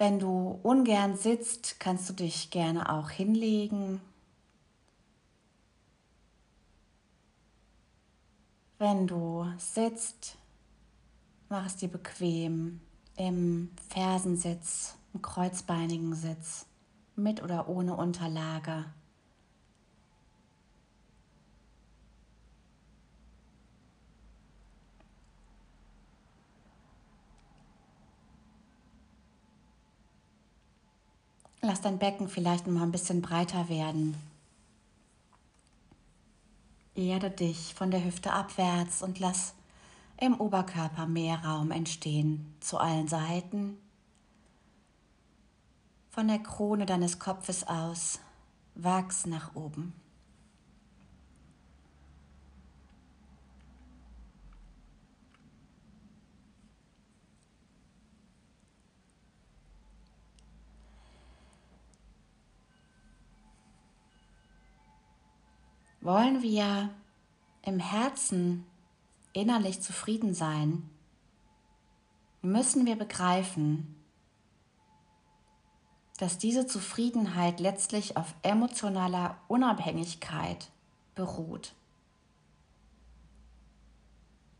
Wenn du ungern sitzt, kannst du dich gerne auch hinlegen. Wenn du sitzt, mach es dir bequem im Fersensitz, im kreuzbeinigen Sitz, mit oder ohne Unterlage. Lass dein Becken vielleicht noch mal ein bisschen breiter werden. Erde dich von der Hüfte abwärts und lass im Oberkörper mehr Raum entstehen zu allen Seiten. Von der Krone deines Kopfes aus wachs nach oben. Wollen wir im Herzen innerlich zufrieden sein, müssen wir begreifen, dass diese Zufriedenheit letztlich auf emotionaler Unabhängigkeit beruht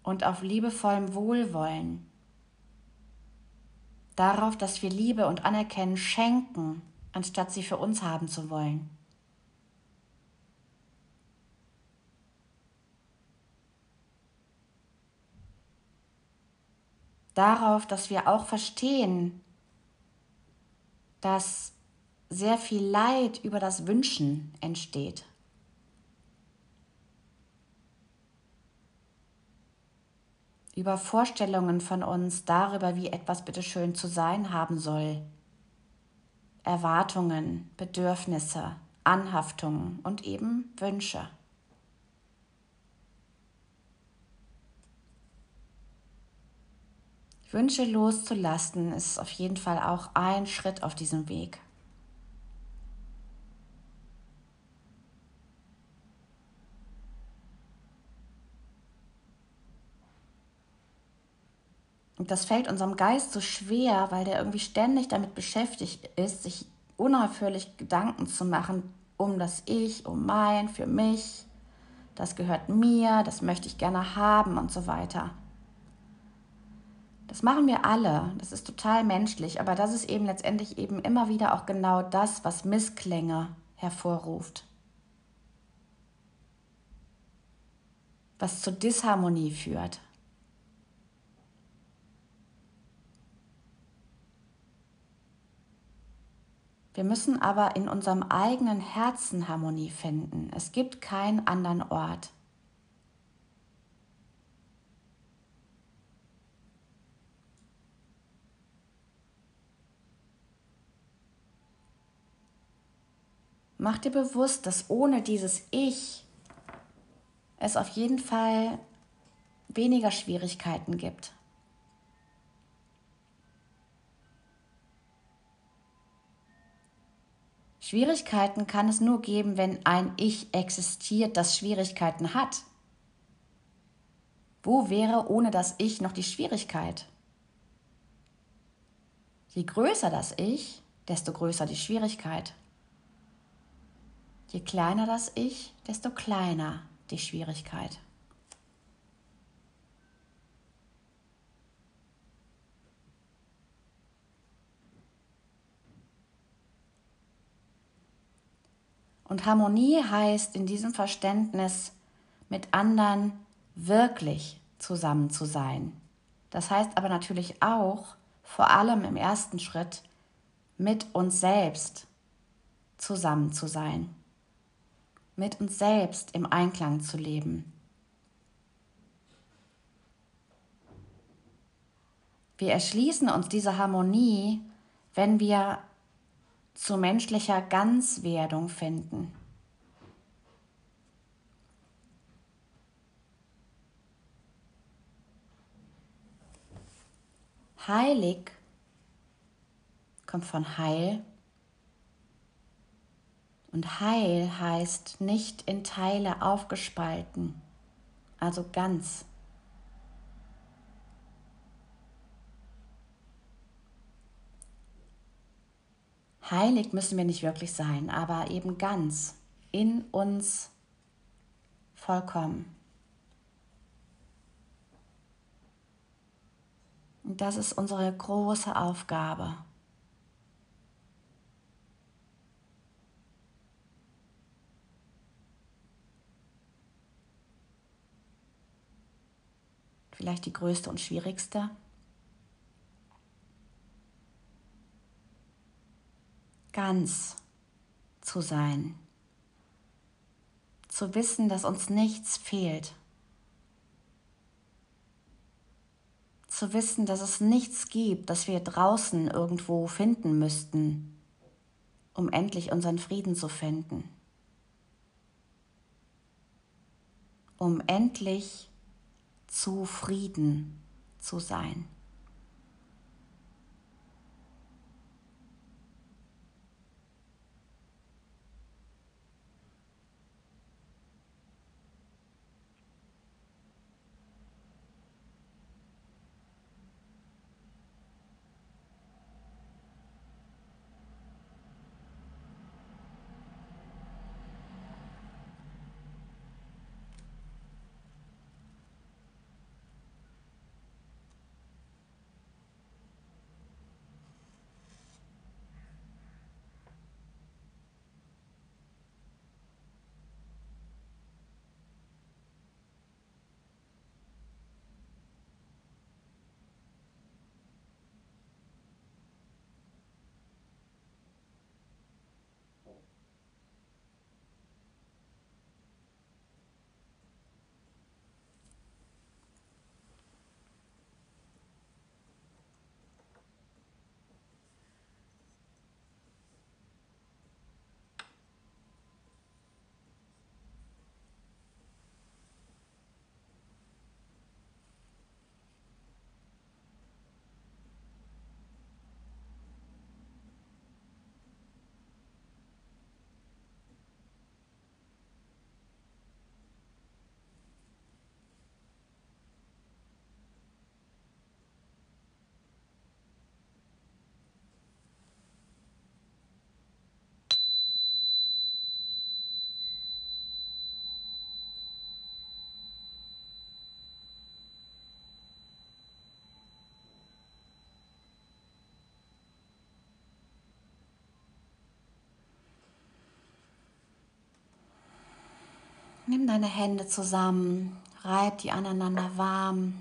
und auf liebevollem Wohlwollen, darauf, dass wir Liebe und Anerkennen schenken, anstatt sie für uns haben zu wollen. Darauf, dass wir auch verstehen, dass sehr viel Leid über das Wünschen entsteht. Über Vorstellungen von uns darüber, wie etwas bitteschön zu sein haben soll. Erwartungen, Bedürfnisse, Anhaftungen und eben Wünsche. Wünsche loszulassen ist auf jeden Fall auch ein Schritt auf diesem Weg. Und das fällt unserem Geist so schwer, weil der irgendwie ständig damit beschäftigt ist, sich unaufhörlich Gedanken zu machen um das Ich, um mein, für mich. Das gehört mir, das möchte ich gerne haben und so weiter. Das machen wir alle, das ist total menschlich, aber das ist eben letztendlich eben immer wieder auch genau das, was Missklänge hervorruft. Was zur Disharmonie führt. Wir müssen aber in unserem eigenen Herzen Harmonie finden. Es gibt keinen anderen Ort. Mach dir bewusst, dass ohne dieses Ich es auf jeden Fall weniger Schwierigkeiten gibt. Schwierigkeiten kann es nur geben, wenn ein Ich existiert, das Schwierigkeiten hat. Wo wäre ohne das Ich noch die Schwierigkeit? Je größer das Ich, desto größer die Schwierigkeit. Je kleiner das Ich, desto kleiner die Schwierigkeit. Und Harmonie heißt in diesem Verständnis, mit anderen wirklich zusammen zu sein. Das heißt aber natürlich auch, vor allem im ersten Schritt, mit uns selbst zusammen zu sein mit uns selbst im Einklang zu leben. Wir erschließen uns diese Harmonie, wenn wir zu menschlicher Ganzwerdung finden. Heilig kommt von Heil und Heil heißt nicht in Teile aufgespalten, also ganz. heilig müssen wir nicht wirklich sein, aber eben ganz in uns vollkommen. Und das ist unsere große Aufgabe. Vielleicht die größte und schwierigste. Ganz zu sein. Zu wissen, dass uns nichts fehlt. zu wissen, dass es nichts gibt, das wir draußen irgendwo finden müssten, um endlich unseren Frieden zu finden, um endlich zufrieden zu sein. Nimm deine Hände zusammen, reib die aneinander warm.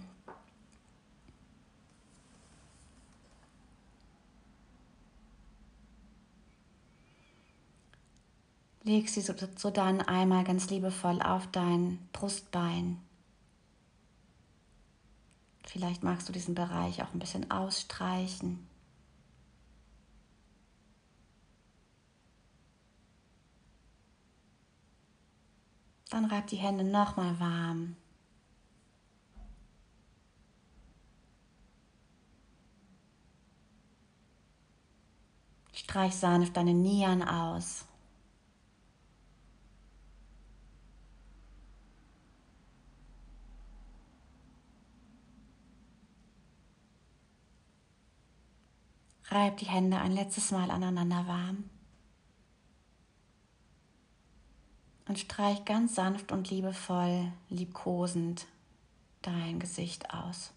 Leg sie so, dann einmal ganz liebevoll auf dein Brustbein. Vielleicht magst du diesen Bereich auch ein bisschen ausstreichen. Dann reib die Hände nochmal warm. Streich sanft deine Nieren aus. Reib die Hände ein letztes Mal aneinander warm. Und streich ganz sanft und liebevoll, liebkosend dein Gesicht aus.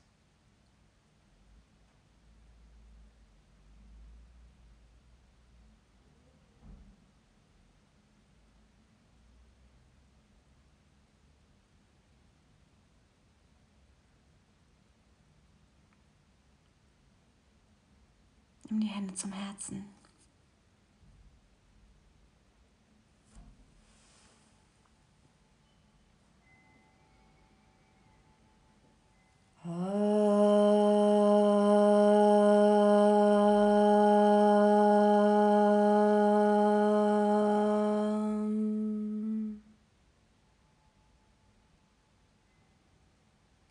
Nimm die Hände zum Herzen.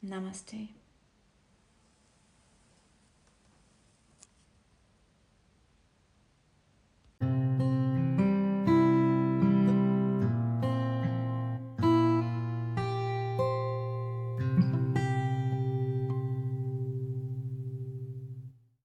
Namaste.